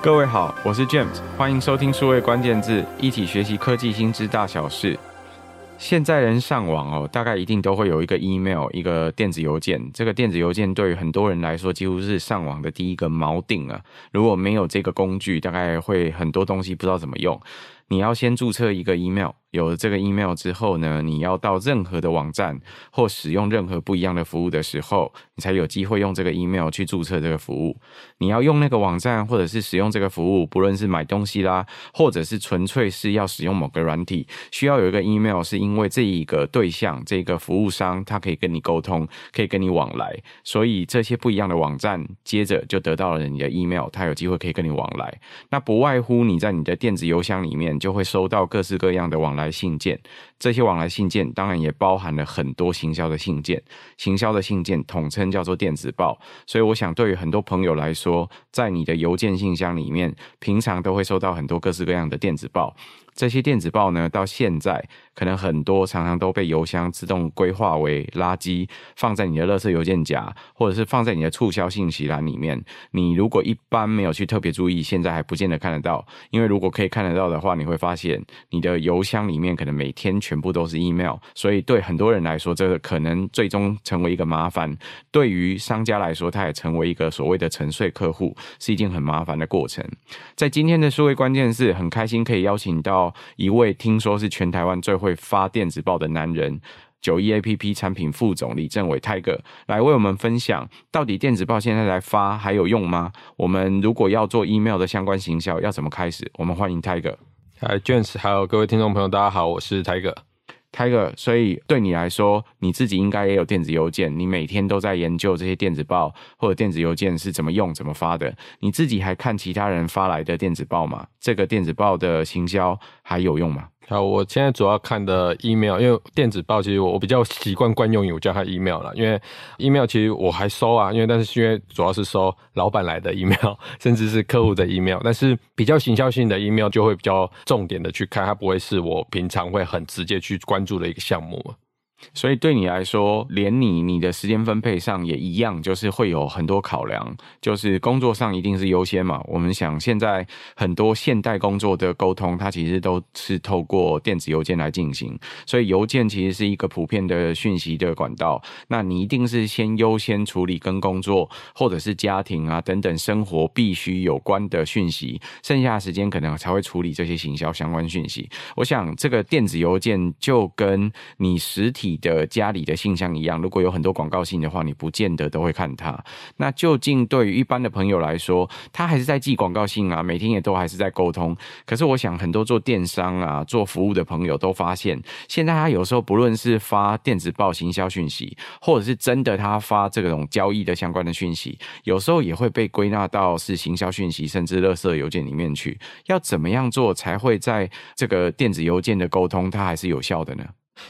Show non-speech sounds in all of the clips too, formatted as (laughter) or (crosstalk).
各位好，我是 James，欢迎收听数位关键字，一起学习科技新知大小事。现在人上网哦，大概一定都会有一个 email，一个电子邮件。这个电子邮件对于很多人来说，几乎是上网的第一个锚定啊。如果没有这个工具，大概会很多东西不知道怎么用。你要先注册一个 email。有了这个 email 之后呢，你要到任何的网站或使用任何不一样的服务的时候，你才有机会用这个 email 去注册这个服务。你要用那个网站或者是使用这个服务，不论是买东西啦，或者是纯粹是要使用某个软体，需要有一个 email，是因为这一个对象这个服务商他可以跟你沟通，可以跟你往来，所以这些不一样的网站接着就得到了你的 email，他有机会可以跟你往来。那不外乎你在你的电子邮箱里面就会收到各式各样的往来信件，这些往来信件当然也包含了很多行销的信件，行销的信件统称叫做电子报。所以我想，对于很多朋友来说，在你的邮件信箱里面，平常都会收到很多各式各样的电子报。这些电子报呢，到现在可能很多常常都被邮箱自动规划为垃圾，放在你的垃圾邮件夹，或者是放在你的促销信息栏里面。你如果一般没有去特别注意，现在还不见得看得到。因为如果可以看得到的话，你会发现你的邮箱里面可能每天全部都是 email。所以对很多人来说，这个可能最终成为一个麻烦。对于商家来说，它也成为一个所谓的沉睡客户，是一件很麻烦的过程。在今天的数位关键字，很开心可以邀请到。一位听说是全台湾最会发电子报的男人九一 A P P 产品副总李正伟 Tiger 来为我们分享，到底电子报现在来发还有用吗？我们如果要做 email 的相关行销，要怎么开始？我们欢迎 Tiger。Hi James，还有各位听众朋友，大家好，我是 Tiger。Tiger，所以对你来说，你自己应该也有电子邮件，你每天都在研究这些电子报或者电子邮件是怎么用、怎么发的。你自己还看其他人发来的电子报吗？这个电子报的行销还有用吗？好，我现在主要看的 email，因为电子报其实我我比较习惯惯用，我叫它 email 了。因为 email 其实我还收啊，因为但是因为主要是收老板来的 email，(laughs) 甚至是客户的 email，但是比较行销性的 email 就会比较重点的去看，它不会是我平常会很直接去关注的一个项目。所以对你来说，连你你的时间分配上也一样，就是会有很多考量，就是工作上一定是优先嘛。我们想现在很多现代工作的沟通，它其实都是透过电子邮件来进行，所以邮件其实是一个普遍的讯息的管道。那你一定是先优先处理跟工作或者是家庭啊等等生活必须有关的讯息，剩下的时间可能才会处理这些行销相关讯息。我想这个电子邮件就跟你实体。你的家里的信箱一样，如果有很多广告信的话，你不见得都会看它。那究竟对于一般的朋友来说，他还是在寄广告信啊，每天也都还是在沟通。可是我想，很多做电商啊、做服务的朋友都发现，现在他有时候不论是发电子报行销讯息，或者是真的他发这种交易的相关的讯息，有时候也会被归纳到是行销讯息，甚至垃圾邮件里面去。要怎么样做才会在这个电子邮件的沟通，它还是有效的呢？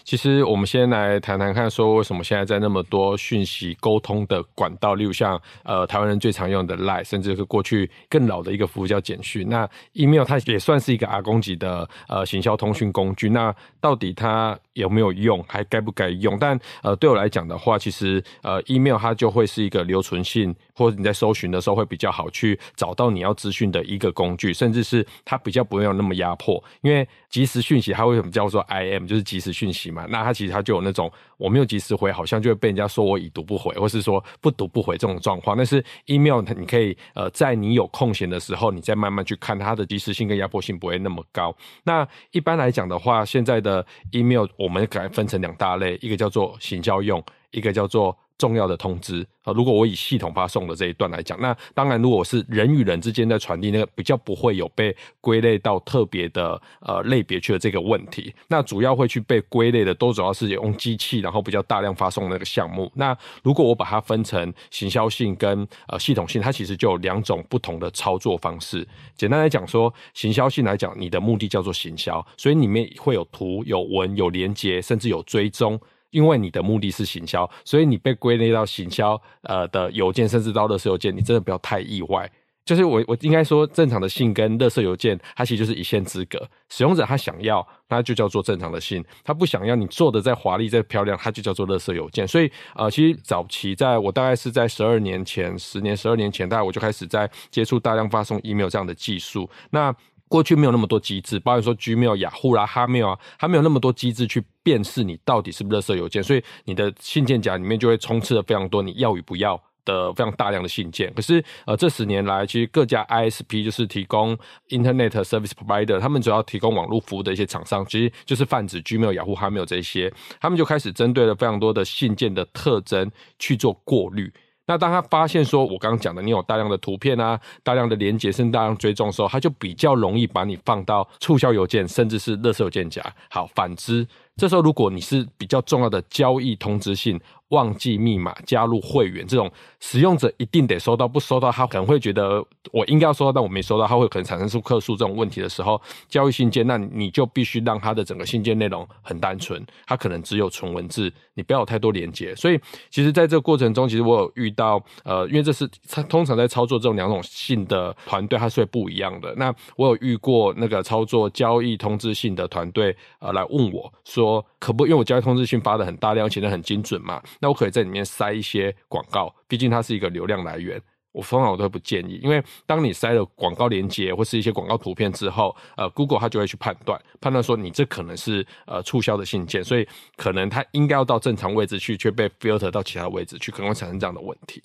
其实我们先来谈谈看，说为什么现在在那么多讯息沟通的管道，例如像呃台湾人最常用的 Line，甚至是过去更老的一个服务叫简讯。那 email 它也算是一个阿公级的呃行销通讯工具。那到底它有没有用，还该不该用？但呃对我来讲的话，其实呃 email 它就会是一个留存性，或者你在搜寻的时候会比较好去找到你要资讯的一个工具，甚至是它比较不会有那么压迫，因为即时讯息它为什么叫做 IM，就是即时讯息。嘛，那他其实他就有那种我没有及时回，好像就会被人家说我已读不回，或是说不读不回这种状况。但是 email 你可以呃，在你有空闲的时候，你再慢慢去看它的及时性跟压迫性不会那么高。那一般来讲的话，现在的 email 我们可分成两大类，一个叫做行销用，一个叫做重要的通知啊。如果我以系统发送的这一段来讲，那当然，如果是人与人之间在传递，那个比较不会有被归类到特别的呃类别去的这个问题。那主要会去被归类的，都主要是用机器，然后比较大量发送那个项目。那如果我把它分成行销性跟呃系统性，它其实就有两种不同的操作方式。简单来讲说，行销性来讲，你的目的叫做行销，所以里面会有图、有文、有连接，甚至有追踪。因为你的目的是行销，所以你被归类到行销呃的邮件，甚至到垃圾邮件，你真的不要太意外。就是我我应该说，正常的信跟垃圾邮件，它其实就是一线之隔。使用者他想要，那就叫做正常的信；他不想要，你做的再华丽再漂亮，它就叫做垃圾邮件。所以呃，其实早期在我大概是在十二年前、十年、十二年前，大概我就开始在接触大量发送 email 这样的技术。那过去没有那么多机制，包括说 Gmail、雅虎啦、Hotmail 啊，它没有那么多机制去辨识你到底是不是垃圾邮件，所以你的信件夹里面就会充斥了非常多你要与不要的非常大量的信件，可是呃，这十年来，其实各家 ISP 就是提供 Internet Service Provider，他们主要提供网络服务的一些厂商，其实就是泛指 Gmail、雅虎、Hotmail 这些，他们就开始针对了非常多的信件的特征去做过滤。那当他发现说，我刚刚讲的，你有大量的图片啊，大量的连接，甚至大量追踪的时候，他就比较容易把你放到促销邮件，甚至是垃圾邮件夹。好，反之，这时候如果你是比较重要的交易通知信。忘记密码加入会员这种使用者一定得收到，不收到他可能会觉得我应该要收到，但我没收到，他会可能产生出客诉这种问题的时候，交易信件，那你就必须让他的整个信件内容很单纯，他可能只有纯文字，你不要有太多连接。所以其实在这个过程中，其实我有遇到呃，因为这是他通常在操作这种两种信的团队，它是会不一样的。那我有遇过那个操作交易通知信的团队呃来问我说，可不因为我交易通知信发的很大量，写的很精准嘛？那我可以在里面塞一些广告，毕竟它是一个流量来源。我通常我都不建议，因为当你塞了广告链接或是一些广告图片之后，呃，Google 它就会去判断，判断说你这可能是呃促销的信件，所以可能它应该要到正常位置去，却被 filter 到其他位置去，可能会产生这样的问题。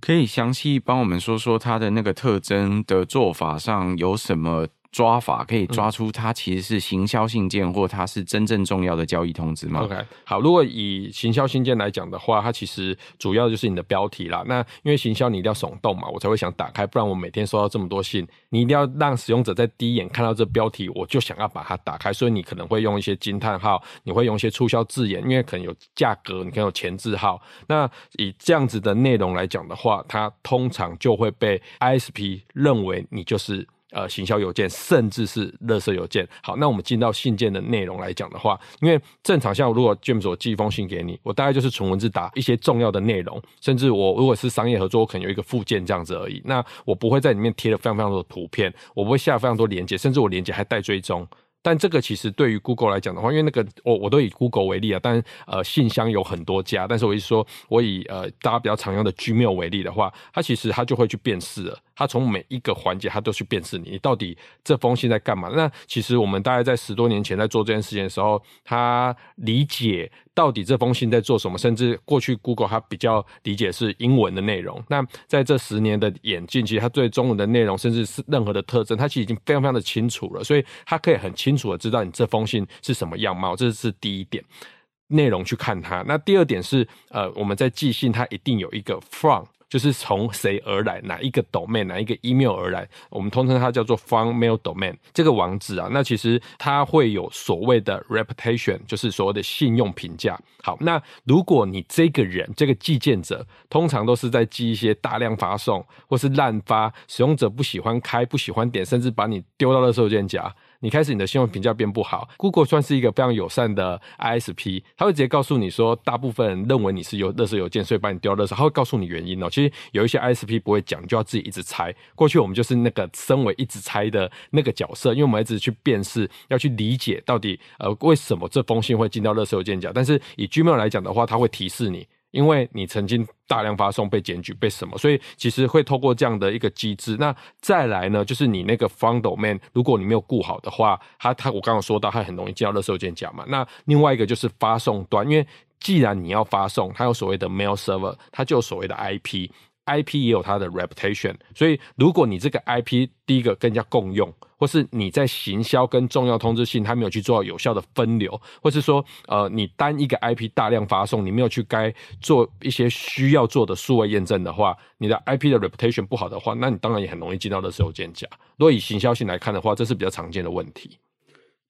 可以详细帮我们说说它的那个特征的做法上有什么？抓法可以抓出它其实是行销信件，或它是真正重要的交易通知吗？OK，好，如果以行销信件来讲的话，它其实主要就是你的标题啦。那因为行销你一定要耸动嘛，我才会想打开，不然我每天收到这么多信，你一定要让使用者在第一眼看到这标题，我就想要把它打开。所以你可能会用一些惊叹号，你会用一些促销字眼，因为可能有价格，你可能有前置号。那以这样子的内容来讲的话，它通常就会被 ISP 认为你就是。呃，行销邮件甚至是垃圾邮件。好，那我们进到信件的内容来讲的话，因为正常像如果 James 我寄一封信给你，我大概就是纯文字打一些重要的内容，甚至我如果是商业合作，我可能有一个附件这样子而已。那我不会在里面贴了非常非常多的图片，我不会下非常多连接，甚至我连接还带追踪。但这个其实对于 Google 来讲的话，因为那个我我都以 Google 为例啊，但呃信箱有很多家，但是我一说我以呃大家比较常用的 Gmail 为例的话，它其实它就会去辨识了，他从每一个环节他都去辨识你，你到底这封信在干嘛？那其实我们大概在十多年前在做这件事情的时候，他理解。到底这封信在做什么？甚至过去 Google 它比较理解是英文的内容。那在这十年的演进，其实它对中文的内容，甚至是任何的特征，它其实已经非常非常的清楚了。所以它可以很清楚的知道你这封信是什么样貌。这是第一点，内容去看它。那第二点是，呃，我们在寄信，它一定有一个 from。就是从谁而来，哪一个 domain，哪一个 email 而来，我们通称它叫做 from mail domain 这个网址啊，那其实它会有所谓的 reputation，就是所谓的信用评价。好，那如果你这个人这个寄件者，通常都是在寄一些大量发送或是滥发，使用者不喜欢开、不喜欢点，甚至把你丢到了收件夹。你开始你的信用评价变不好，Google 算是一个非常友善的 ISP，他会直接告诉你说，大部分人认为你是有垃圾邮件，所以把你丢到垃圾，他会告诉你原因哦。其实有一些 ISP 不会讲，你就要自己一直猜。过去我们就是那个身为一直猜的那个角色，因为我们一直去辨识，要去理解到底呃为什么这封信会进到垃圾邮件夹。但是以 Gmail 来讲的话，它会提示你。因为你曾经大量发送被检举被什么，所以其实会透过这样的一个机制。那再来呢，就是你那个 fundo man，如果你没有顾好的话，他他我刚刚说到，他很容易进到垃圾邮件夹嘛。那另外一个就是发送端，因为既然你要发送，它有所谓的 mail server，它就有所谓的 IP。IP 也有它的 reputation，所以如果你这个 IP 第一个更加共用，或是你在行销跟重要通知信，它没有去做到有效的分流，或是说呃你单一个 IP 大量发送，你没有去该做一些需要做的数位验证的话，你的 IP 的 reputation 不好的话，那你当然也很容易进到垃圾邮件夹。如果以行销性来看的话，这是比较常见的问题。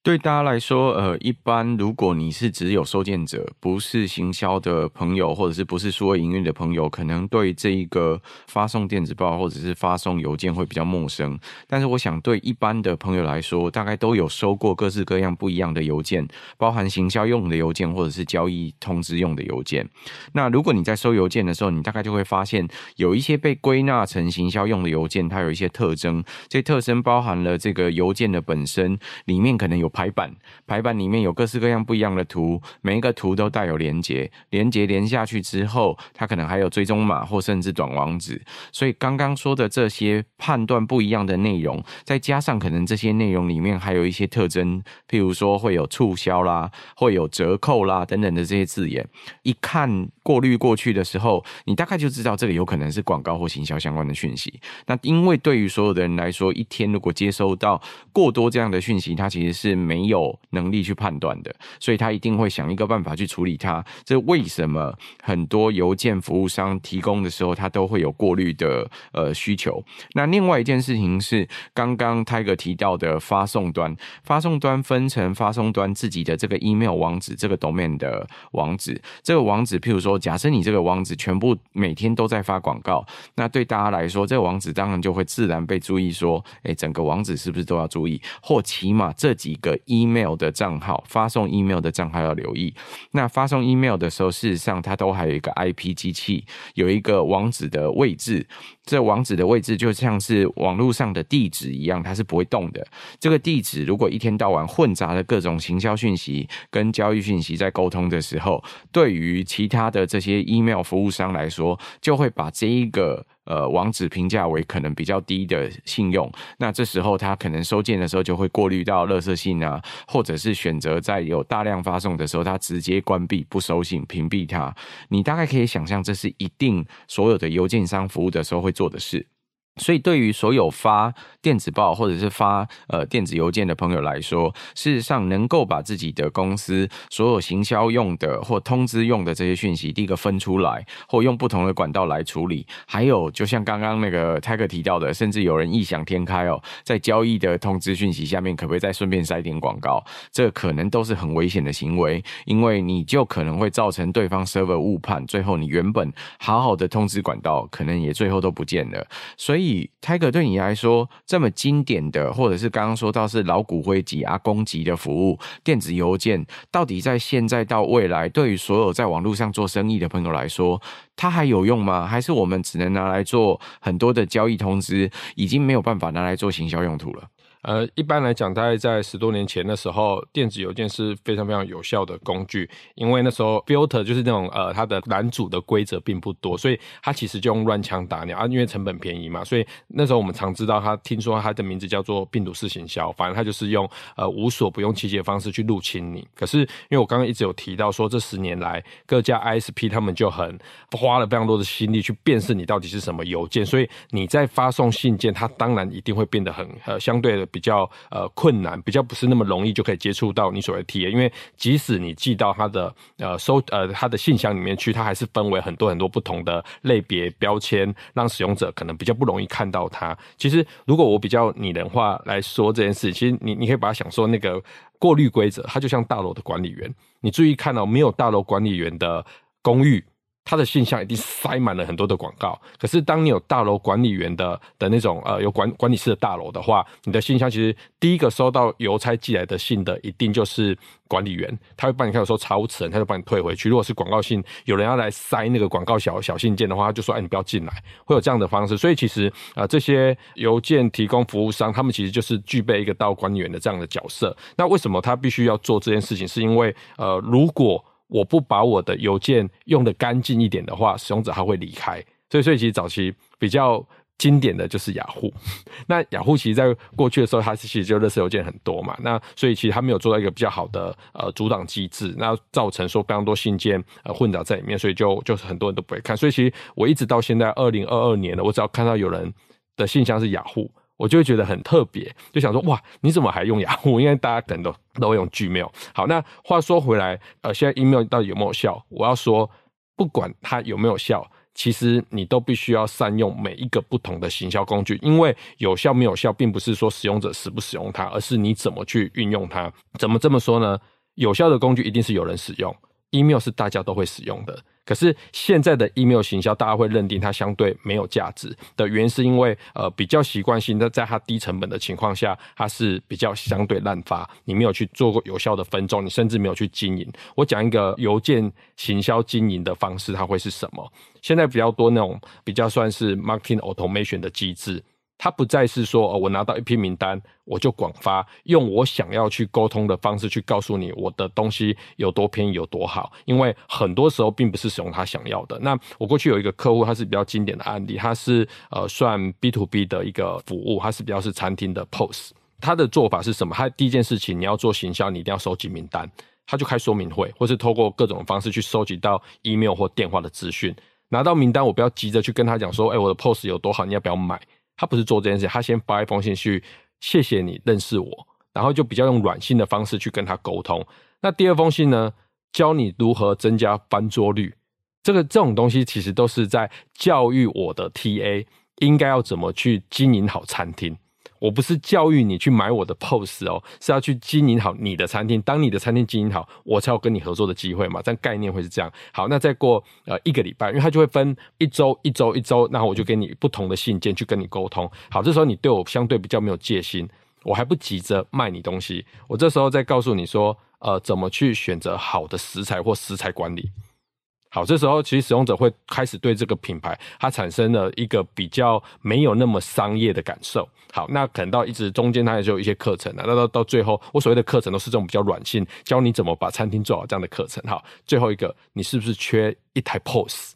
对大家来说，呃，一般如果你是只有收件者，不是行销的朋友，或者是不是数位营运的朋友，可能对这一个发送电子报或者是发送邮件会比较陌生。但是，我想对一般的朋友来说，大概都有收过各式各样不一样的邮件，包含行销用的邮件或者是交易通知用的邮件。那如果你在收邮件的时候，你大概就会发现有一些被归纳成行销用的邮件，它有一些特征。这特征包含了这个邮件的本身里面可能有。排版，排版里面有各式各样不一样的图，每一个图都带有连接，连接连下去之后，它可能还有追踪码或甚至短网址。所以刚刚说的这些判断不一样的内容，再加上可能这些内容里面还有一些特征，譬如说会有促销啦，会有折扣啦等等的这些字眼，一看过滤过去的时候，你大概就知道这个有可能是广告或行销相关的讯息。那因为对于所有的人来说，一天如果接收到过多这样的讯息，他其实是。没有能力去判断的，所以他一定会想一个办法去处理它。这为什么很多邮件服务商提供的时候，他都会有过滤的呃需求？那另外一件事情是，刚刚 Tiger 提到的发送端，发送端分成发送端自己的这个 email 网址，这个 domain 的网址。这个网址，譬如说，假设你这个网址全部每天都在发广告，那对大家来说，这个网址当然就会自然被注意说，哎，整个网址是不是都要注意？或起码这几个。email 的账号，发送 email 的账号要留意。那发送 email 的时候，事实上它都还有一个 IP 机器，有一个网址的位置。这网址的位置就像是网络上的地址一样，它是不会动的。这个地址如果一天到晚混杂了各种行销讯息跟交易讯息在沟通的时候，对于其他的这些 email 服务商来说，就会把这一个。呃，网址评价为可能比较低的信用，那这时候他可能收件的时候就会过滤到垃圾信啊，或者是选择在有大量发送的时候，他直接关闭不收信，屏蔽它。你大概可以想象，这是一定所有的邮件商服务的时候会做的事。所以，对于所有发电子报或者是发呃电子邮件的朋友来说，事实上能够把自己的公司所有行销用的或通知用的这些讯息，第一个分出来，或用不同的管道来处理。还有，就像刚刚那个泰克提到的，甚至有人异想天开哦，在交易的通知讯息下面，可不可以再顺便塞点广告？这可能都是很危险的行为，因为你就可能会造成对方 server 误判，最后你原本好好的通知管道，可能也最后都不见了。所以。以，Tiger 对你来说这么经典的，或者是刚刚说到是老骨灰级、啊公级的服务，电子邮件，到底在现在到未来，对于所有在网络上做生意的朋友来说，它还有用吗？还是我们只能拿来做很多的交易通知，已经没有办法拿来做行销用途了？呃，一般来讲，大概在十多年前的时候，电子邮件是非常非常有效的工具，因为那时候 filter 就是那种呃，它的拦阻的规则并不多，所以它其实就用乱枪打鸟啊，因为成本便宜嘛，所以那时候我们常知道它，听说它的名字叫做病毒式行销，反正它就是用呃无所不用其极的方式去入侵你。可是因为我刚刚一直有提到说，这十年来各家 ISP 他们就很花了非常多的心力去辨识你到底是什么邮件，所以你在发送信件，它当然一定会变得很呃相对的。比较呃困难，比较不是那么容易就可以接触到你所谓的 TA，因为即使你寄到他的呃收呃他的信箱里面去，它还是分为很多很多不同的类别标签，让使用者可能比较不容易看到它。其实如果我比较拟人化来说这件事，其实你你可以把它想说那个过滤规则，它就像大楼的管理员，你注意看到没有大楼管理员的公寓。他的信箱一定塞满了很多的广告，可是当你有大楼管理员的的那种呃有管管理室的大楼的话，你的信箱其实第一个收到邮差寄来的信的一定就是管理员，他会帮你看，有时候查无此人，他就帮你退回去。如果是广告信，有人要来塞那个广告小小信件的话，他就说：“哎，你不要进来。”会有这样的方式。所以其实啊、呃，这些邮件提供服务商，他们其实就是具备一个大楼管理员的这样的角色。那为什么他必须要做这件事情？是因为呃，如果我不把我的邮件用得干净一点的话，使用者他会离开。所以，所以其实早期比较经典的就是雅虎。(laughs) 那雅虎其实在过去的时候，它其实就垃圾邮件很多嘛。那所以其实它没有做到一个比较好的呃阻挡机制，那造成说非常多信件呃混杂在里面，所以就就是很多人都不会看。所以其实我一直到现在二零二二年了，我只要看到有人的信箱是雅虎。我就会觉得很特别，就想说哇，你怎么还用雅虎？因为大家可能都都会用 Gmail。好，那话说回来，呃，现在 email 到底有没有效？我要说，不管它有没有效，其实你都必须要善用每一个不同的行销工具，因为有效没有效，并不是说使用者使不使用它，而是你怎么去运用它。怎么这么说呢？有效的工具一定是有人使用，email 是大家都会使用的。可是现在的 email 行销，大家会认定它相对没有价值的原因，是因为呃比较习惯性的在它低成本的情况下，它是比较相对滥发，你没有去做过有效的分众，你甚至没有去经营。我讲一个邮件行销经营的方式，它会是什么？现在比较多那种比较算是 marketing automation 的机制。它不再是说，哦，我拿到一批名单，我就广发，用我想要去沟通的方式去告诉你我的东西有多便宜有多好。因为很多时候并不是使用他想要的。那我过去有一个客户，他是比较经典的案例，他是呃算 B to B 的一个服务，他是比较是餐厅的 POS。他的做法是什么？他第一件事情，你要做行销，你一定要收集名单，他就开说明会，或是透过各种方式去收集到 email 或电话的资讯。拿到名单，我不要急着去跟他讲说，哎，我的 POS 有多好，你要不要买？他不是做这件事，他先发一封信去谢谢你认识我，然后就比较用软性的方式去跟他沟通。那第二封信呢，教你如何增加翻桌率。这个这种东西其实都是在教育我的 TA 应该要怎么去经营好餐厅。我不是教育你去买我的 POS 哦，是要去经营好你的餐厅。当你的餐厅经营好，我才有跟你合作的机会嘛。这样概念会是这样。好，那再过呃一个礼拜，因为他就会分一周、一周、一周，那我就给你不同的信件去跟你沟通。好，这时候你对我相对比较没有戒心，我还不急着卖你东西。我这时候再告诉你说，呃，怎么去选择好的食材或食材管理。好，这时候其实使用者会开始对这个品牌它产生了一个比较没有那么商业的感受。好，那可能到一直中间它也就有一些课程啊，那到到最后，我所谓的课程都是这种比较软性，教你怎么把餐厅做好这样的课程。好，最后一个，你是不是缺一台 POS？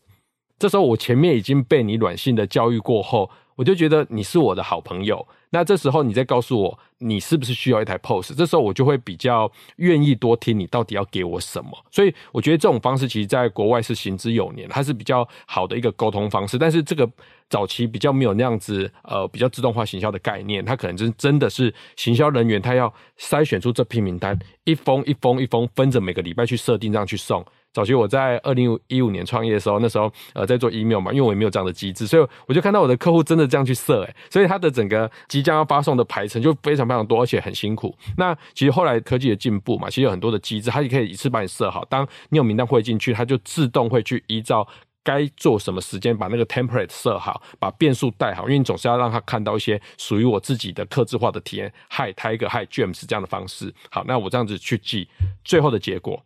这时候我前面已经被你软性的教育过后，我就觉得你是我的好朋友。那这时候你再告诉我，你是不是需要一台 POS？这时候我就会比较愿意多听你到底要给我什么。所以我觉得这种方式其实在国外是行之有年，它是比较好的一个沟通方式。但是这个早期比较没有那样子，呃，比较自动化行销的概念，它可能真真的是行销人员他要筛选出这批名单，一封一封一封分着每个礼拜去设定这样去送。早期我在二零一五年创业的时候，那时候呃在做 email 嘛，因为我也没有这样的机制，所以我就看到我的客户真的这样去设，诶，所以他的整个即将要发送的排程就非常非常多，而且很辛苦。那其实后来科技的进步嘛，其实有很多的机制，它也可以一次帮你设好。当你有名单汇进去，它就自动会去依照该做什么时间把那个 template 设好，把变数带好，因为你总是要让他看到一些属于我自己的客制化的体验。Hi Tiger，Hi James 这样的方式。好，那我这样子去记最后的结果。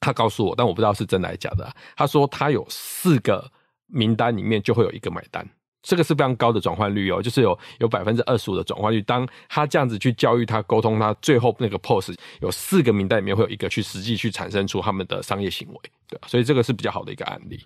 他告诉我，但我不知道是真的还是假的。他说他有四个名单里面就会有一个买单，这个是非常高的转换率哦，就是有有百分之二十五的转换率。当他这样子去教育他、沟通他，最后那个 POS 有四个名单里面会有一个去实际去产生出他们的商业行为，对啊，所以这个是比较好的一个案例。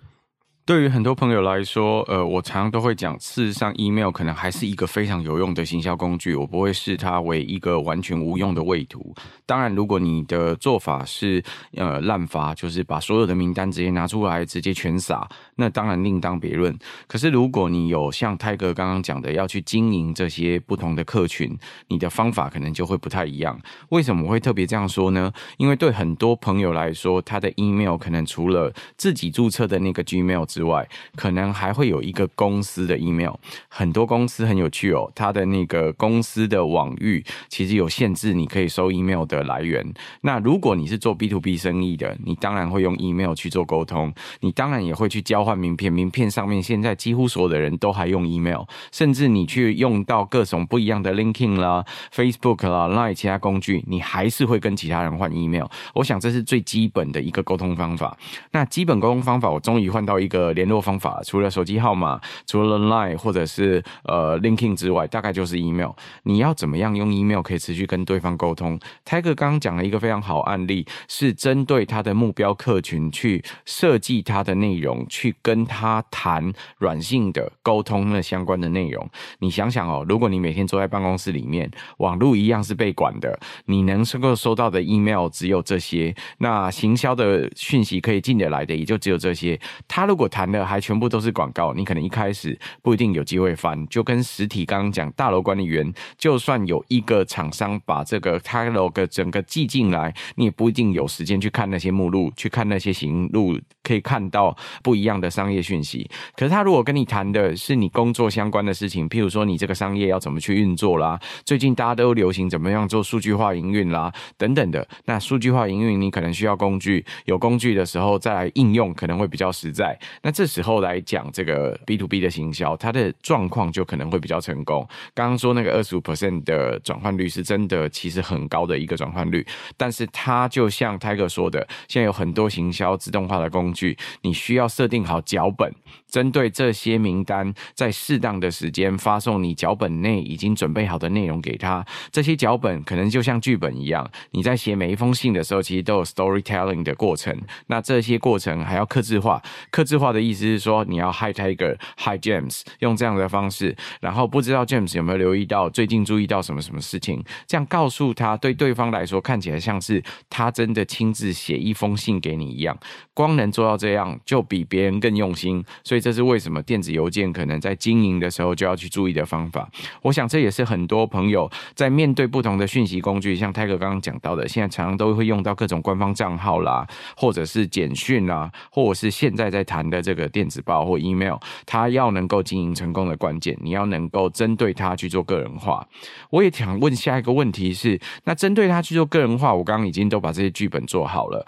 对于很多朋友来说，呃，我常常都会讲，事实上，email 可能还是一个非常有用的行销工具，我不会视它为一个完全无用的位图。当然，如果你的做法是呃滥发，就是把所有的名单直接拿出来，直接全撒，那当然另当别论。可是，如果你有像泰哥刚刚讲的，要去经营这些不同的客群，你的方法可能就会不太一样。为什么我会特别这样说呢？因为对很多朋友来说，他的 email 可能除了自己注册的那个 Gmail。之外，可能还会有一个公司的 email。很多公司很有趣哦，它的那个公司的网域其实有限制，你可以收 email 的来源。那如果你是做 B to B 生意的，你当然会用 email 去做沟通，你当然也会去交换名片。名片上面现在几乎所有的人都还用 email，甚至你去用到各种不一样的 linking 啦、Facebook 啦、Line 其他工具，你还是会跟其他人换 email。我想这是最基本的一个沟通方法。那基本沟通方法，我终于换到一个。联络方法除了手机号码，除了 Line 或者是呃 Linking 之外，大概就是 email。你要怎么样用 email 可以持续跟对方沟通？Tiger 刚刚讲了一个非常好案例，是针对他的目标客群去设计他的内容，去跟他谈软性的沟通的相关的内容。你想想哦，如果你每天坐在办公室里面，网络一样是被管的，你能够收到的 email 只有这些，那行销的讯息可以进得来的也就只有这些。他如果谈的还全部都是广告，你可能一开始不一定有机会翻。就跟实体刚刚讲，大楼管理员，就算有一个厂商把这个 catalog 整个寄进来，你也不一定有时间去看那些目录，去看那些行路可以看到不一样的商业讯息。可是他如果跟你谈的是你工作相关的事情，譬如说你这个商业要怎么去运作啦，最近大家都流行怎么样做数据化营运啦，等等的。那数据化营运你可能需要工具，有工具的时候再来应用可能会比较实在。那这时候来讲这个 B to B 的行销，它的状况就可能会比较成功。刚刚说那个二十五 percent 的转换率是真的，其实很高的一个转换率，但是它就像 Tiger 说的，现在有很多行销自动化的工具，你需要设定好脚本，针对这些名单，在适当的时间发送你脚本内已经准备好的内容给他。这些脚本可能就像剧本一样，你在写每一封信的时候，其实都有 storytelling 的过程。那这些过程还要克制化，克制化的意思是说，你要 Hi Tiger，Hi James，用这样的方式，然后不知道 James 有没有留意到最近注意到什么什么事情，这样告诉他，对对方来说看起来像是他真的亲自写一封信给你一样。光能做到这样，就比别人更用心。所以这是为什么电子邮件可能在经营的时候就要去注意的方法。我想这也是很多朋友在面对不同的讯息工具，像泰哥刚刚讲到的，现在常常都会用到各种官方账号啦，或者是简讯啦，或者是现在在谈的这个电子报或 email，它要能够经营成功的关键，你要能够针对它去做个人化。我也想问下一个问题是，那针对它去做个人化，我刚刚已经都把这些剧本做好了。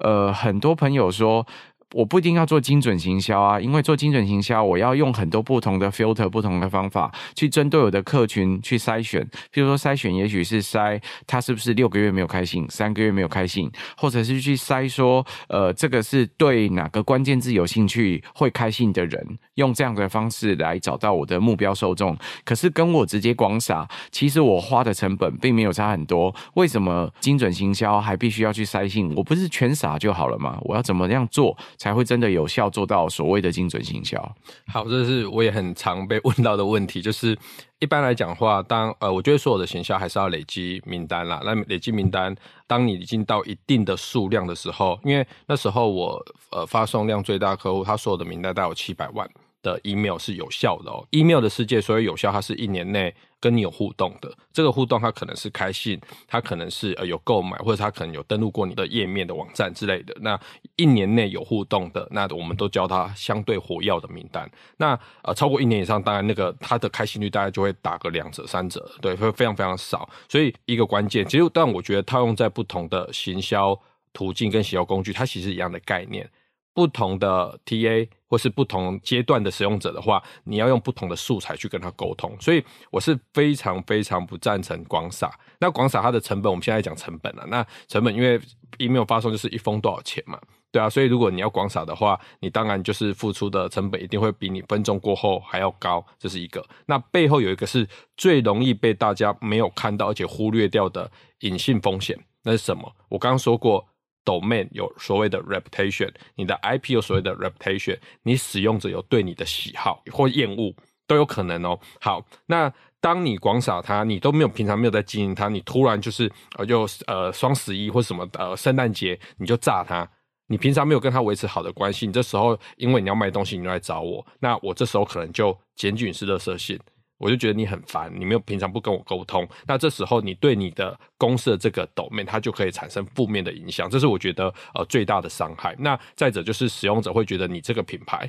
呃，很多朋友说，我不一定要做精准行销啊，因为做精准行销，我要用很多不同的 filter、不同的方法去针对我的客群去筛选。譬如说筛选，也许是筛他是不是六个月没有开信，三个月没有开信，或者是去筛说，呃，这个是对哪个关键字有兴趣会开信的人，用这样的方式来找到我的目标受众。可是跟我直接广撒，其实我花的成本并没有差很多。为什么精准行销还必须要去筛信？我不是全撒就好了吗？我要怎么样做？才会真的有效做到所谓的精准行销。好，这是我也很常被问到的问题，就是一般来讲话，当呃，我觉得所有的行销还是要累积名单啦。那累积名单，当你已经到一定的数量的时候，因为那时候我呃发送量最大客户，他所有的名单大概有七百万的 email 是有效的哦。email 的世界，所谓有效，它是一年内。跟你有互动的这个互动，它可能是开信，它可能是呃有购买，或者它可能有登录过你的页面的网站之类的。那一年内有互动的，那我们都叫它相对活跃的名单。那呃超过一年以上，当然那个它的开信率大概就会打个两折、三折，对，会非常非常少。所以一个关键，其实但我觉得套用在不同的行销途径跟行销工具，它其实一样的概念。不同的 TA 或是不同阶段的使用者的话，你要用不同的素材去跟他沟通，所以我是非常非常不赞成广撒。那广撒它的成本，我们现在讲成本了。那成本因为 email 发送就是一封多少钱嘛，对啊，所以如果你要广撒的话，你当然就是付出的成本一定会比你分众过后还要高，这是一个。那背后有一个是最容易被大家没有看到而且忽略掉的隐性风险，那是什么？我刚刚说过。Domain 有所谓的 reputation，你的 IP 有所谓的 reputation，你使用者有对你的喜好或厌恶都有可能哦。好，那当你广撒它，你都没有平常没有在经营它，你突然就是呃就呃双十一或什么呃圣诞节你就炸它，你平常没有跟他维持好的关系，你这时候因为你要卖东西，你就来找我，那我这时候可能就检举是垃圾信。我就觉得你很烦，你没有平常不跟我沟通，那这时候你对你的公司的这个 domain 它就可以产生负面的影响，这是我觉得呃最大的伤害。那再者就是使用者会觉得你这个品牌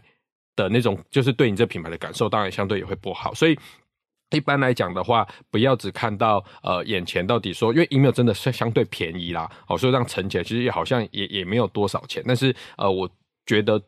的那种，就是对你这品牌的感受，当然相对也会不好。所以一般来讲的话，不要只看到呃眼前到底说，因为 email 真的是相对便宜啦，哦，所以让存起来其实也好像也也没有多少钱，但是呃我觉得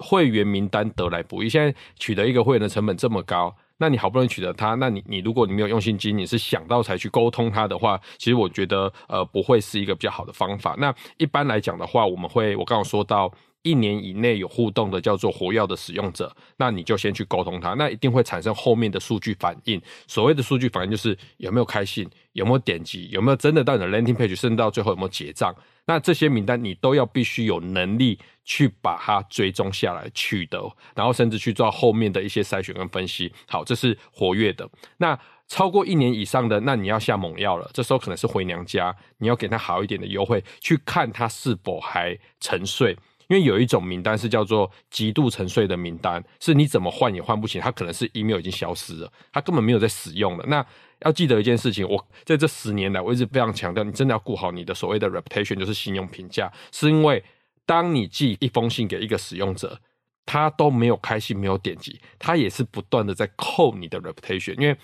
会员名单得来不易，现在取得一个会员的成本这么高。那你好不容易取得它，那你你如果你没有用心经营，你是想到才去沟通它的话，其实我觉得呃不会是一个比较好的方法。那一般来讲的话，我们会我刚刚说到一年以内有互动的叫做活跃的使用者，那你就先去沟通它，那一定会产生后面的数据反应。所谓的数据反应就是有没有开信，有没有点击，有没有真的到你的 landing page，甚至到最后有没有结账。那这些名单你都要必须有能力去把它追踪下来取得，然后甚至去做后面的一些筛选跟分析。好，这是活跃的。那超过一年以上的，那你要下猛药了。这时候可能是回娘家，你要给他好一点的优惠，去看他是否还沉睡。因为有一种名单是叫做极度沉睡的名单，是你怎么换也换不起，它可能是 email 已经消失了，它根本没有在使用了。那要记得一件事情，我在这十年来，我一直非常强调，你真的要顾好你的所谓的 reputation，就是信用评价，是因为当你寄一封信给一个使用者，他都没有开信，没有点击，他也是不断的在扣你的 reputation，因为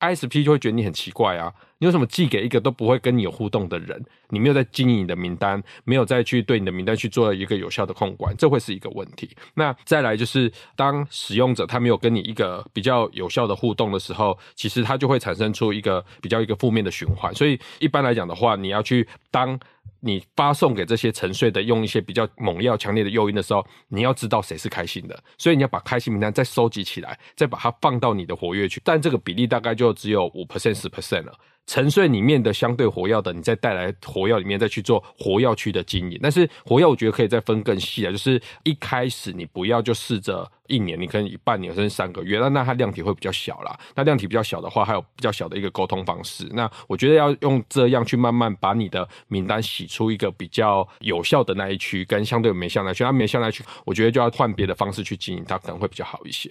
ISP 就会觉得你很奇怪啊，你为什么寄给一个都不会跟你有互动的人？你没有在经营你的名单，没有再去对你的名单去做一个有效的控管，这会是一个问题。那再来就是，当使用者他没有跟你一个比较有效的互动的时候，其实他就会产生出一个比较一个负面的循环。所以一般来讲的话，你要去当。你发送给这些沉睡的，用一些比较猛药、强烈的诱因的时候，你要知道谁是开心的，所以你要把开心名单再收集起来，再把它放到你的活跃去，但这个比例大概就只有五 percent、十 percent 了。沉睡里面的相对活跃的，你再带来活跃里面再去做活跃区的经营。但是活跃我觉得可以再分更细啊，就是一开始你不要就试着一年，你可能以半年甚至三个月，那那它量体会比较小啦。那量体比较小的话，还有比较小的一个沟通方式。那我觉得要用这样去慢慢把你的名单洗出一个比较有效的那一区，跟相对没效那区，那没效那区，我觉得就要换别的方式去经营，它可能会比较好一些。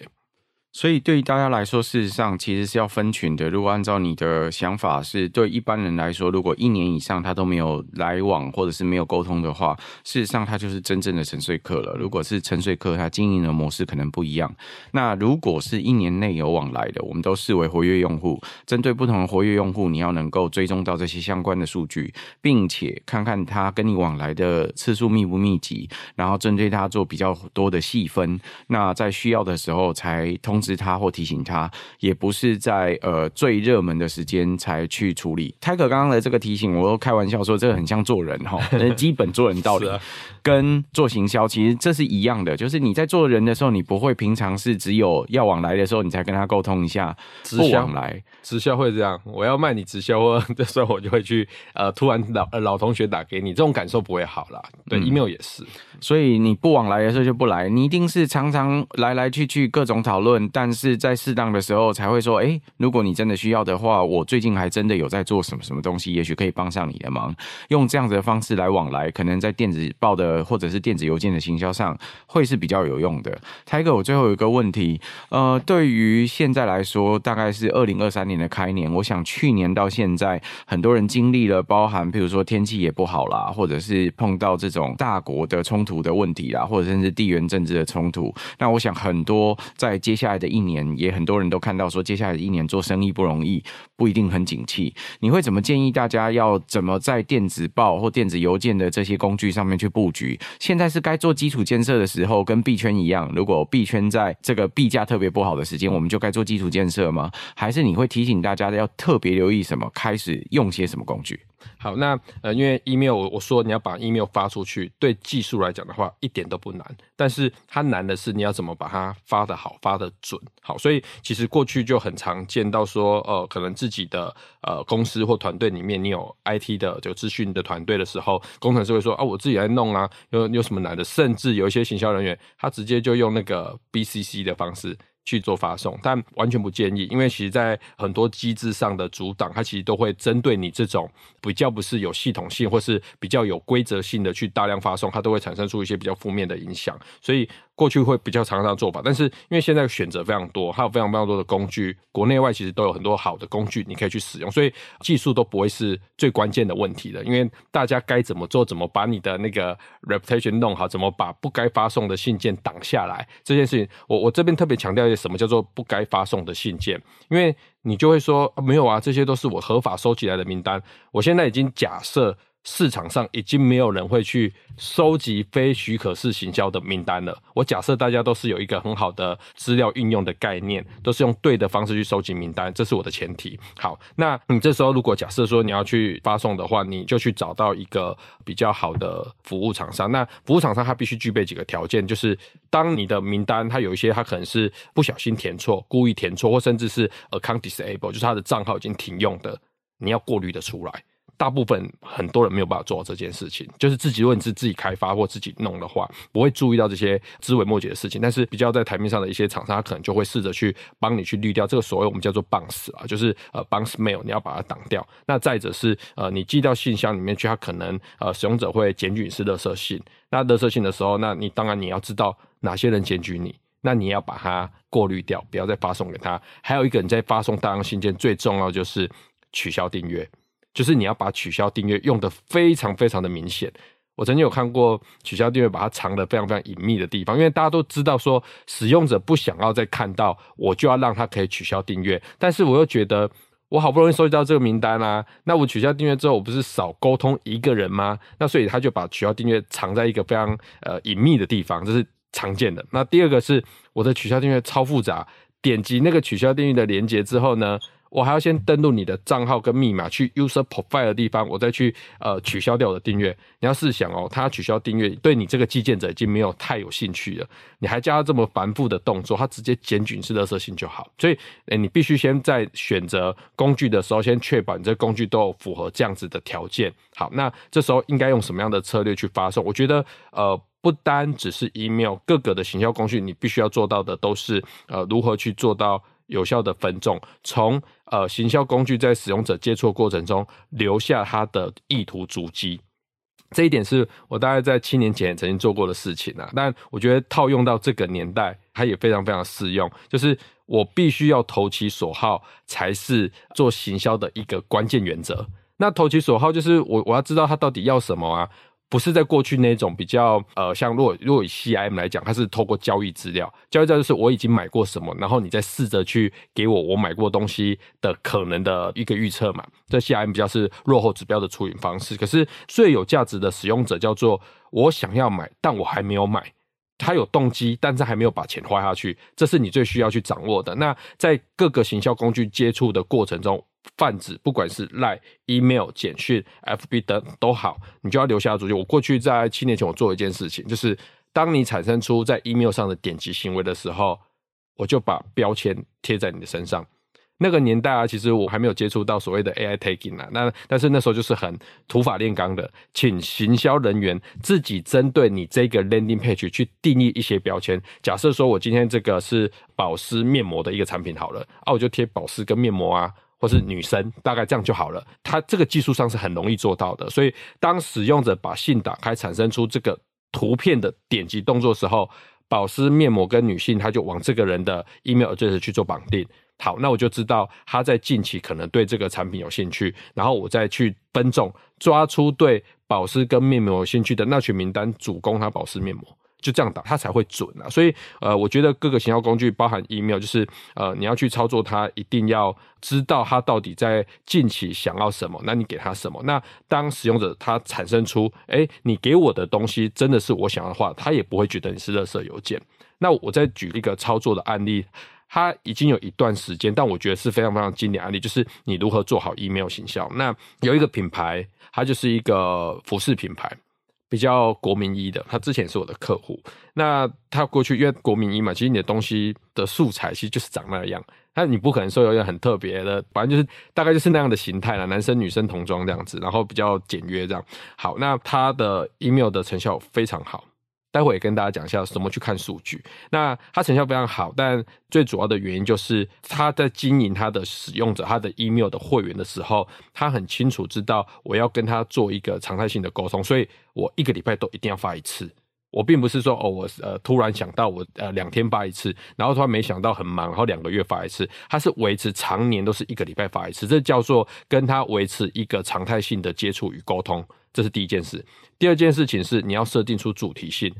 所以对于大家来说，事实上其实是要分群的。如果按照你的想法，是对一般人来说，如果一年以上他都没有来往或者是没有沟通的话，事实上他就是真正的沉睡客了。如果是沉睡客，他经营的模式可能不一样。那如果是一年内有往来的，我们都视为活跃用户。针对不同的活跃用户，你要能够追踪到这些相关的数据，并且看看他跟你往来的次数密不密集，然后针对他做比较多的细分。那在需要的时候才通。通知他或提醒他，也不是在呃最热门的时间才去处理。泰克刚刚的这个提醒，我都开玩笑说，这个很像做人哈，(laughs) 基本做人道理，啊、跟做行销其实这是一样的。就是你在做人的时候，你不会平常是只有要往来的时候，你才跟他沟通一下，不往来。直销会这样，我要卖你直销，(laughs) 这时候我就会去呃，突然老老同学打给你，这种感受不会好啦。对、嗯、，email 也是。所以你不往来的时候就不来，你一定是常常来来去去各种讨论。但是在适当的时候才会说，哎、如果你真的需要的话，我最近还真的有在做什么什么东西，也许可以帮上你的忙。用这样子的方式来往来，可能在电子报的或者是电子邮件的行销上会是比较有用的。泰哥，我最后有一个问题，呃，对于现在来说，大概是二零二三年的开年，我想去年到现在，很多人经历了包含，譬如说天气也不好啦，或者是碰到这种大国的冲突的问题啦，或者甚至地缘政治的冲突。那我想很多在接下来的一年。也很多人都看到说，接下来一年做生意不容易，不一定很景气。你会怎么建议大家要怎么在电子报或电子邮件的这些工具上面去布局？现在是该做基础建设的时候，跟币圈一样，如果币圈在这个币价特别不好的时间，我们就该做基础建设吗？还是你会提醒大家要特别留意什么，开始用些什么工具？好，那呃，因为 email 我我说你要把 email 发出去，对技术来讲的话一点都不难，但是它难的是你要怎么把它发得好，发得准。好，所以其实过去就很常见到说，呃，可能自己的呃公司或团队里面你有 IT 的就资讯的团队的时候，工程师会说啊，我自己来弄啊，有有什么难的？甚至有一些行销人员，他直接就用那个 BCC 的方式。去做发送，但完全不建议，因为其实，在很多机制上的阻挡，它其实都会针对你这种比较不是有系统性或是比较有规则性的去大量发送，它都会产生出一些比较负面的影响，所以。过去会比较常常做法，但是因为现在选择非常多，还有非常非常多的工具，国内外其实都有很多好的工具你可以去使用，所以技术都不会是最关键的问题的。因为大家该怎么做，怎么把你的那个 reputation 弄好，怎么把不该发送的信件挡下来，这件事情，我我这边特别强调一些什么叫做不该发送的信件，因为你就会说，没有啊，这些都是我合法收集来的名单，我现在已经假设。市场上已经没有人会去收集非许可式行销的名单了。我假设大家都是有一个很好的资料运用的概念，都是用对的方式去收集名单，这是我的前提。好，那你这时候如果假设说你要去发送的话，你就去找到一个比较好的服务厂商。那服务厂商他必须具备几个条件，就是当你的名单它有一些它可能是不小心填错、故意填错，或甚至是 account disable，就是他的账号已经停用的，你要过滤得出来。大部分很多人没有办法做到这件事情，就是自己如果你是自己开发或自己弄的话，不会注意到这些枝微末节的事情。但是比较在台面上的一些厂商，他可能就会试着去帮你去滤掉这个所谓我们叫做 bounce 啊，就是呃 bounce mail，你要把它挡掉。那再者是呃你寄到信箱里面去，他可能呃使用者会检举是垃圾信。那垃圾信的时候，那你当然你要知道哪些人检举你，那你要把它过滤掉，不要再发送给他。还有一个你在发送大量信件最重要就是取消订阅。就是你要把取消订阅用得非常非常的明显。我曾经有看过取消订阅，把它藏得非常非常隐秘的地方，因为大家都知道说使用者不想要再看到，我就要让他可以取消订阅。但是我又觉得，我好不容易收集到这个名单啊，那我取消订阅之后，我不是少沟通一个人吗？那所以他就把取消订阅藏在一个非常呃隐秘的地方，这是常见的。那第二个是我的取消订阅超复杂，点击那个取消订阅的链接之后呢，我还要先登录你的账号跟密码去 user profile 的地方，我再去呃取消掉我的订阅。你要试想哦，他取消订阅，对你这个寄件者已经没有太有兴趣了，你还加这么繁复的动作，他直接检举是垃圾信就好。所以，诶，你必须先在选择工具的时候，先确保你这工具都有符合这样子的条件。好，那这时候应该用什么样的策略去发送？我觉得，呃，不单只是 email，各个的行销工具，你必须要做到的都是，呃，如何去做到。有效的分众，从呃行销工具在使用者接触过程中留下他的意图足迹，这一点是我大概在七年前曾经做过的事情啊。但我觉得套用到这个年代，它也非常非常适用。就是我必须要投其所好，才是做行销的一个关键原则。那投其所好，就是我我要知道他到底要什么啊。不是在过去那种比较呃，像若若以 CIM 来讲，它是透过交易资料，交易资料就是我已经买过什么，然后你再试着去给我我买过东西的可能的一个预测嘛。这 CIM 比较是落后指标的处理方式。可是最有价值的使用者叫做我想要买，但我还没有买，他有动机，但是还没有把钱花下去，这是你最需要去掌握的。那在各个行销工具接触的过程中。泛指，不管是 Line、Email、简讯、FB 等都好，你就要留下足迹。我过去在七年前，我做一件事情，就是当你产生出在 Email 上的点击行为的时候，我就把标签贴在你的身上。那个年代啊，其实我还没有接触到所谓的 AI tagging 啊，那但是那时候就是很土法炼钢的，请行销人员自己针对你这个 landing page 去定义一些标签。假设说我今天这个是保湿面膜的一个产品好了，啊，我就贴保湿跟面膜啊。或是女生，大概这样就好了。它这个技术上是很容易做到的，所以当使用者把信打开，产生出这个图片的点击动作时候，保湿面膜跟女性，他就往这个人的 email address 去做绑定。好，那我就知道他在近期可能对这个产品有兴趣，然后我再去分众抓出对保湿跟面膜有兴趣的那群名单，主攻他保湿面膜。就这样打，它才会准啊！所以，呃，我觉得各个行销工具，包含 email，就是呃，你要去操作它，一定要知道它到底在近期想要什么，那你给它什么？那当使用者他产生出，哎，你给我的东西真的是我想要的话，他也不会觉得你是垃圾邮件。那我再举一个操作的案例，它已经有一段时间，但我觉得是非常非常经典案例，就是你如何做好 email 行销。那有一个品牌，它就是一个服饰品牌。比较国民一的，他之前是我的客户。那他过去因为国民一嘛，其实你的东西的素材其实就是长那样，那你不可能说有点很特别的，反正就是大概就是那样的形态了，男生女生童装这样子，然后比较简约这样。好，那他的 email 的成效非常好。待会也跟大家讲一下怎么去看数据。那它成效非常好，但最主要的原因就是他在经营他的使用者、他的 email 的会员的时候，他很清楚知道我要跟他做一个常态性的沟通，所以我一个礼拜都一定要发一次。我并不是说哦，我呃突然想到我呃两天发一次，然后突然没想到很忙，然后两个月发一次。他是维持常年都是一个礼拜发一次，这叫做跟他维持一个常态性的接触与沟通。这是第一件事。第二件事情是你要设定出主题性。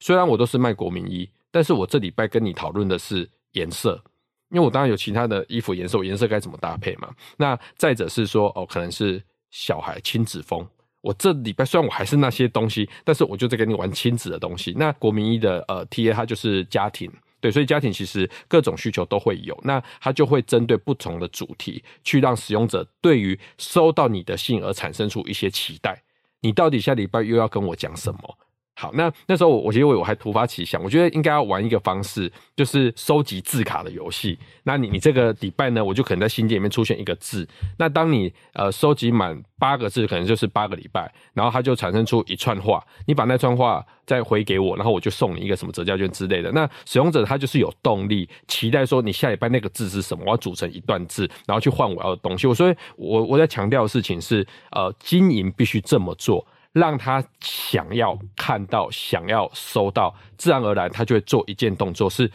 虽然我都是卖国民衣，但是我这礼拜跟你讨论的是颜色，因为我当然有其他的衣服颜色，我颜色该怎么搭配嘛。那再者是说，哦，可能是小孩亲子风。我这礼拜虽然我还是那些东西，但是我就在跟你玩亲子的东西。那国民一的呃 TA 它就是家庭，对，所以家庭其实各种需求都会有。那它就会针对不同的主题，去让使用者对于收到你的信而产生出一些期待。你到底下礼拜又要跟我讲什么？好，那那时候我我觉得我还突发奇想，我觉得应该要玩一个方式，就是收集字卡的游戏。那你你这个礼拜呢，我就可能在信件里面出现一个字。那当你呃收集满八个字，可能就是八个礼拜，然后它就产生出一串话。你把那串话再回给我，然后我就送你一个什么折价券之类的。那使用者他就是有动力，期待说你下礼拜那个字是什么，我要组成一段字，然后去换我要的东西。我所以我我在强调的事情是，呃，经营必须这么做。让他想要看到、想要收到，自然而然他就会做一件动作，是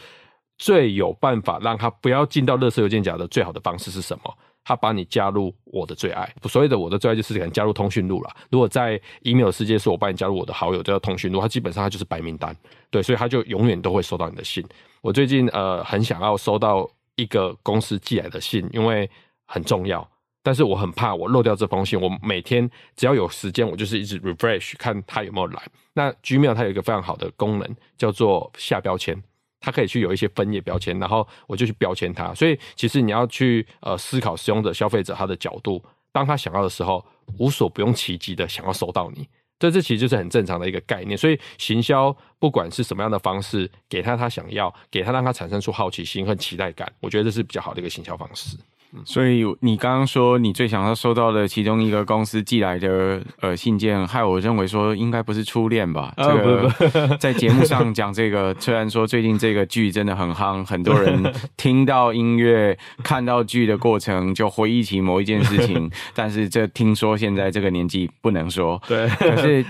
最有办法让他不要进到垃圾邮件夹的最好的方式是什么？他把你加入我的最爱。所谓的我的最爱就是可能加入通讯录了。如果在 email 世界是我把你加入我的好友叫通讯录，他基本上他就是白名单。对，所以他就永远都会收到你的信。我最近呃很想要收到一个公司寄来的信，因为很重要。但是我很怕我漏掉这封信。我每天只要有时间，我就是一直 refresh 看他有没有来。那 Gmail 它有一个非常好的功能，叫做下标签，它可以去有一些分页标签，然后我就去标签它。所以其实你要去呃思考使用者消费者他的角度，当他想要的时候，无所不用其极的想要收到你。这这其实就是很正常的一个概念。所以行销不管是什么样的方式，给他他想要，给他让他产生出好奇心和期待感，我觉得这是比较好的一个行销方式。所以你刚刚说你最想要收到的其中一个公司寄来的呃信件，害我认为说应该不是初恋吧？这个 (laughs) 在节目上讲这个，虽然说最近这个剧真的很夯，很多人听到音乐、看到剧的过程就回忆起某一件事情，(laughs) 但是这听说现在这个年纪不能说。对，可是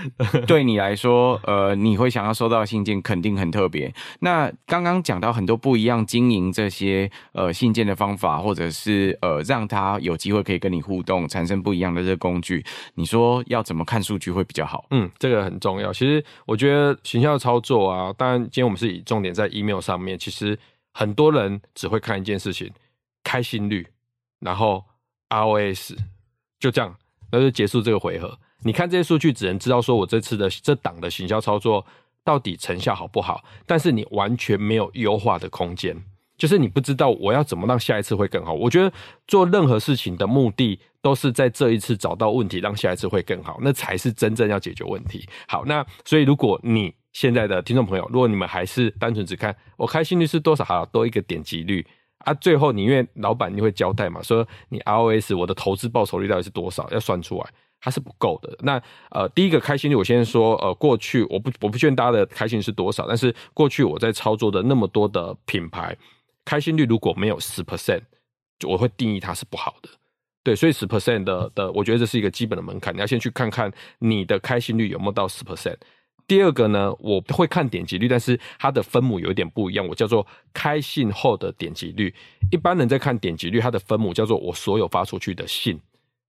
对你来说，呃，你会想要收到信件，肯定很特别。那刚刚讲到很多不一样经营这些呃信件的方法，或者是。呃，让他有机会可以跟你互动，产生不一样的这个工具。你说要怎么看数据会比较好？嗯，这个很重要。其实我觉得行销操作啊，当然今天我们是以重点在 email 上面。其实很多人只会看一件事情，开信率，然后 ROS，就这样，那就结束这个回合。你看这些数据，只能知道说我这次的这档的行销操作到底成效好不好，但是你完全没有优化的空间。就是你不知道我要怎么让下一次会更好。我觉得做任何事情的目的都是在这一次找到问题，让下一次会更好，那才是真正要解决问题。好，那所以如果你现在的听众朋友，如果你们还是单纯只看我开心率是多少，好多一个点击率啊，最后你因为老板你会交代嘛，说你 ROS 我的投资报酬率到底是多少，要算出来，它是不够的。那呃，第一个开心率，我先说呃，过去我不我不劝大家的开心率是多少，但是过去我在操作的那么多的品牌。开心率如果没有十 percent，就我会定义它是不好的。对，所以十 percent 的的，我觉得这是一个基本的门槛。你要先去看看你的开心率有没有到十 percent。第二个呢，我会看点击率，但是它的分母有一点不一样，我叫做开信后的点击率。一般人在看点击率，它的分母叫做我所有发出去的信。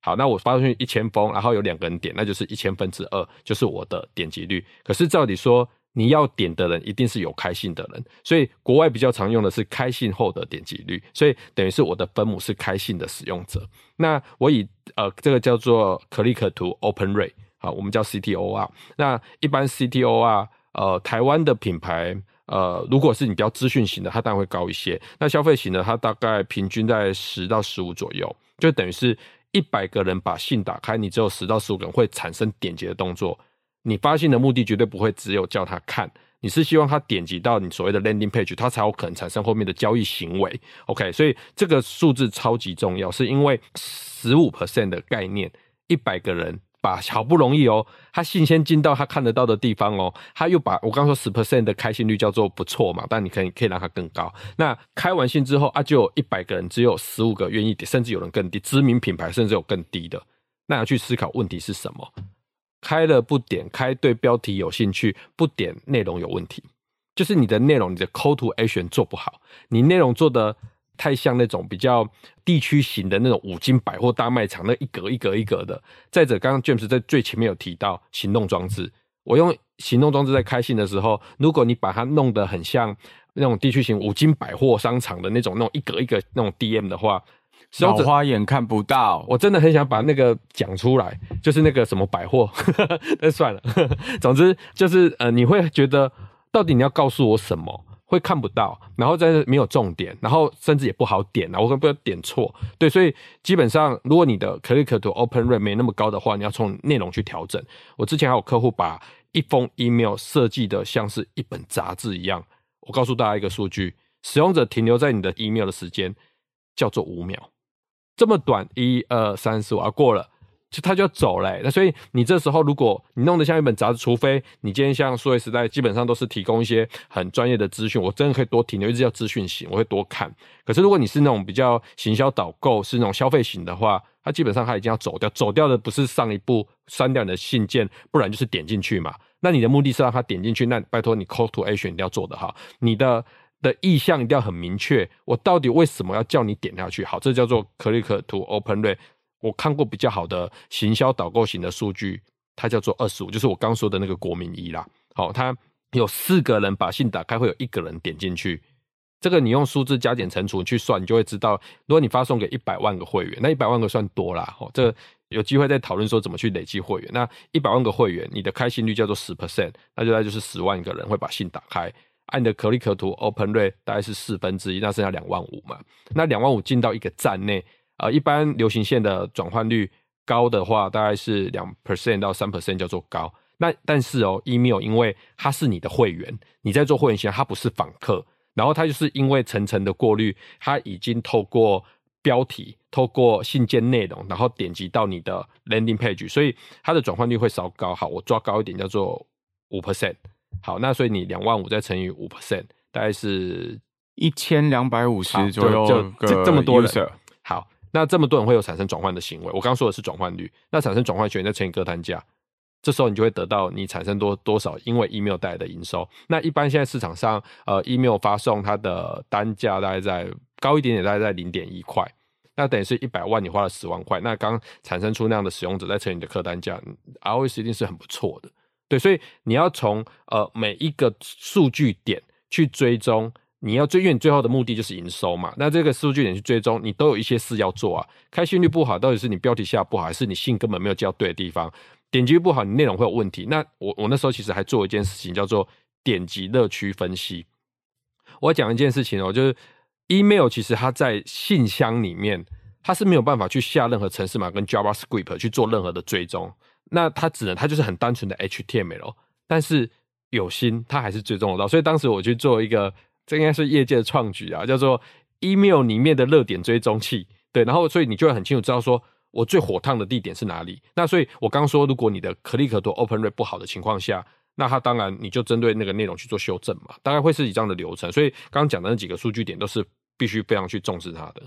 好，那我发出去一千封，然后有两个人点，那就是一千分之二，就是我的点击率。可是照理说，你要点的人一定是有开信的人，所以国外比较常用的是开信后的点击率，所以等于是我的分母是开信的使用者。那我以呃这个叫做 Click to Open Rate，好，我们叫 CTOR。那一般 CTOR，呃，台湾的品牌，呃，如果是你比较资讯型的，它当然会高一些。那消费型的，它大概平均在十到十五左右，就等于是一百个人把信打开，你只有十到十五个人会产生点击的动作。你发信的目的绝对不会只有叫他看，你是希望他点击到你所谓的 landing page，他才有可能产生后面的交易行为。OK，所以这个数字超级重要，是因为十五 percent 的概念，一百个人把好不容易哦，他信先进到他看得到的地方哦，他又把我刚说十 percent 的开信率叫做不错嘛，但你可以可以让它更高。那开完信之后啊，就有一百个人，只有十五个愿意点，甚至有人更低，知名品牌甚至有更低的，那要去思考问题是什么？开了不点，开对标题有兴趣，不点内容有问题，就是你的内容，你的 call to action 做不好，你内容做的太像那种比较地区型的那种五金百货大卖场，那一格一格一格的。再者，刚刚 James 在最前面有提到行动装置，我用行动装置在开信的时候，如果你把它弄得很像那种地区型五金百货商场的那种那种一格一格那种 DM 的话。老花眼看不到，我真的很想把那个讲出来，就是那个什么百货，(laughs) 那算了。(laughs) 总之就是呃，你会觉得到底你要告诉我什么？会看不到，然后在没有重点，然后甚至也不好点啊，我可能不要点错。对，所以基本上如果你的 click to open rate 没那么高的话，你要从内容去调整。我之前还有客户把一封 email 设计的像是一本杂志一样，我告诉大家一个数据：使用者停留在你的 email 的时间叫做五秒。这么短，一二三四五啊，过了，就他就要走嘞。那所以你这时候，如果你弄得像一本杂志，除非你今天像数位时代，基本上都是提供一些很专业的资讯，我真的可以多停留，一直叫资讯型，我会多看。可是如果你是那种比较行销导购，是那种消费型的话，它基本上它已经要走掉，走掉的不是上一步删掉你的信件，不然就是点进去嘛。那你的目的是让他点进去，那拜托你 call to action 一定要做得好，你的。的意向一定要很明确，我到底为什么要叫你点下去？好，这叫做 Click to Open Rate。我看过比较好的行销导购型的数据，它叫做二十五，就是我刚说的那个国民一啦。好，它有四个人把信打开，会有一个人点进去。这个你用数字加减乘除去算，你就会知道，如果你发送给一百万个会员，那一百万个算多啦。哦，这有机会再讨论说怎么去累积会员。那一百万个会员，你的开信率叫做十 percent，那就大概就是十万个人会把信打开。按的 click to open rate 大概是四分之一，那剩下两万五嘛。那两万五进到一个站内，呃，一般流行线的转换率高的话，大概是两 percent 到三 percent 叫做高。那但是哦，email 因为它是你的会员，你在做会员线，它不是访客。然后它就是因为层层的过滤，它已经透过标题、透过信件内容，然后点击到你的 landing page，所以它的转换率会稍高。好，我抓高一点，叫做五 percent。好，那所以你两万五再乘以五 percent，大概是一千两百五十左右，就这这么多人。好，那这么多人会有产生转换的行为。我刚刚说的是转换率，那产生转换权再乘以客单价。这时候你就会得到你产生多多少，因为 email 带来的营收。那一般现在市场上，呃，email 发送它的单价大概在高一点点，大概在零点一块。那等于是一百万，你花了十万块。那刚产生出那样的使用者，再乘以你的客单价，ROS 一定是很不错的。对，所以你要从呃每一个数据点去追踪，你要追，因为你最后的目的就是营收嘛。那这个数据点去追踪，你都有一些事要做啊。开信率不好，到底是你标题下不好，还是你信根本没有交对的地方？点击率不好，你内容会有问题。那我我那时候其实还做一件事情，叫做点击乐趣分析。我讲一件事情哦，就是 email 其实它在信箱里面，它是没有办法去下任何程式码跟 JavaScript 去做任何的追踪。那它只能，它就是很单纯的 HTML。但是有心，它还是追踪得到。所以当时我去做一个，这应该是业界的创举啊，叫做 email 里面的热点追踪器。对，然后所以你就会很清楚知道说。我最火烫的地点是哪里？那所以，我刚说，如果你的 click to open rate 不好的情况下，那它当然你就针对那个内容去做修正嘛，大概会是以这样的流程。所以，刚刚讲的那几个数据点都是必须非常去重视它的。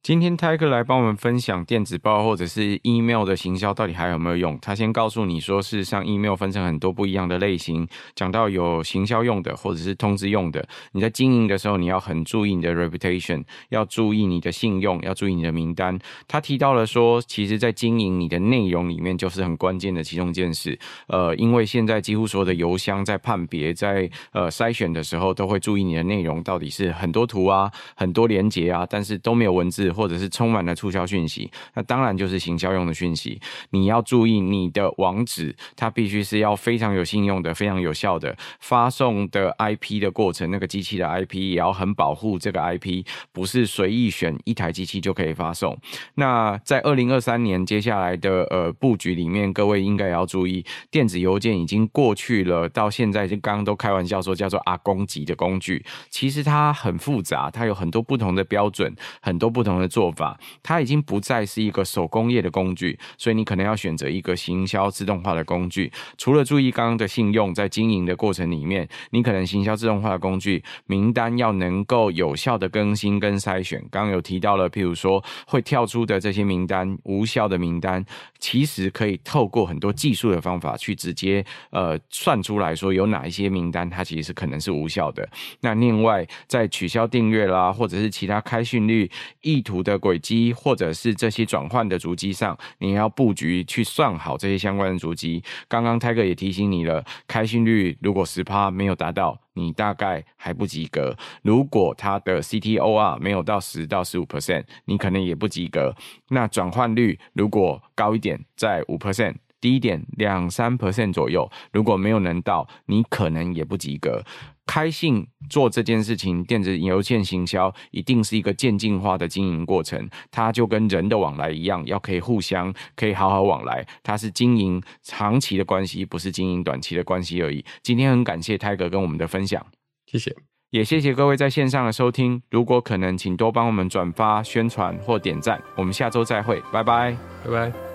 今天泰克来帮我们分享电子报或者是 email 的行销到底还有没有用？他先告诉你说，事实上 email 分成很多不一样的类型，讲到有行销用的或者是通知用的。你在经营的时候，你要很注意你的 reputation，要注意你的信用，要注意你的名单。他提到了说，其实，在经营你的内容里面，就是很关键的其中一件事。呃，因为现在几乎所有的邮箱在判别、在呃筛选的时候，都会注意你的内容到底是很多图啊、很多连接啊，但是都没有文字。或者是充满了促销讯息，那当然就是行销用的讯息。你要注意你的网址，它必须是要非常有信用的、非常有效的。发送的 IP 的过程，那个机器的 IP 也要很保护这个 IP，不是随意选一台机器就可以发送。那在二零二三年接下来的呃布局里面，各位应该也要注意，电子邮件已经过去了，到现在就刚刚都开玩笑说叫做阿公级的工具，其实它很复杂，它有很多不同的标准，很多不同。的做法，它已经不再是一个手工业的工具，所以你可能要选择一个行销自动化的工具。除了注意刚刚的信用，在经营的过程里面，你可能行销自动化的工具名单要能够有效的更新跟筛选。刚刚有提到了，譬如说会跳出的这些名单，无效的名单，其实可以透过很多技术的方法去直接呃算出来说有哪一些名单它其实是可能是无效的。那另外在取消订阅啦，或者是其他开讯率意图的轨迹，或者是这些转换的足迹上，你要布局去算好这些相关的足迹。刚刚泰哥也提醒你了，开心率如果十趴没有达到，你大概还不及格。如果它的 CTOR 没有到十到十五 percent，你可能也不及格。那转换率如果高一点，在五 percent，低一点两三 percent 左右，如果没有能到，你可能也不及格。开信做这件事情，电子邮件行销一定是一个渐进化的经营过程。它就跟人的往来一样，要可以互相可以好好往来。它是经营长期的关系，不是经营短期的关系而已。今天很感谢泰哥跟我们的分享，谢谢，也谢谢各位在线上的收听。如果可能，请多帮我们转发、宣传或点赞。我们下周再会，拜拜，拜拜。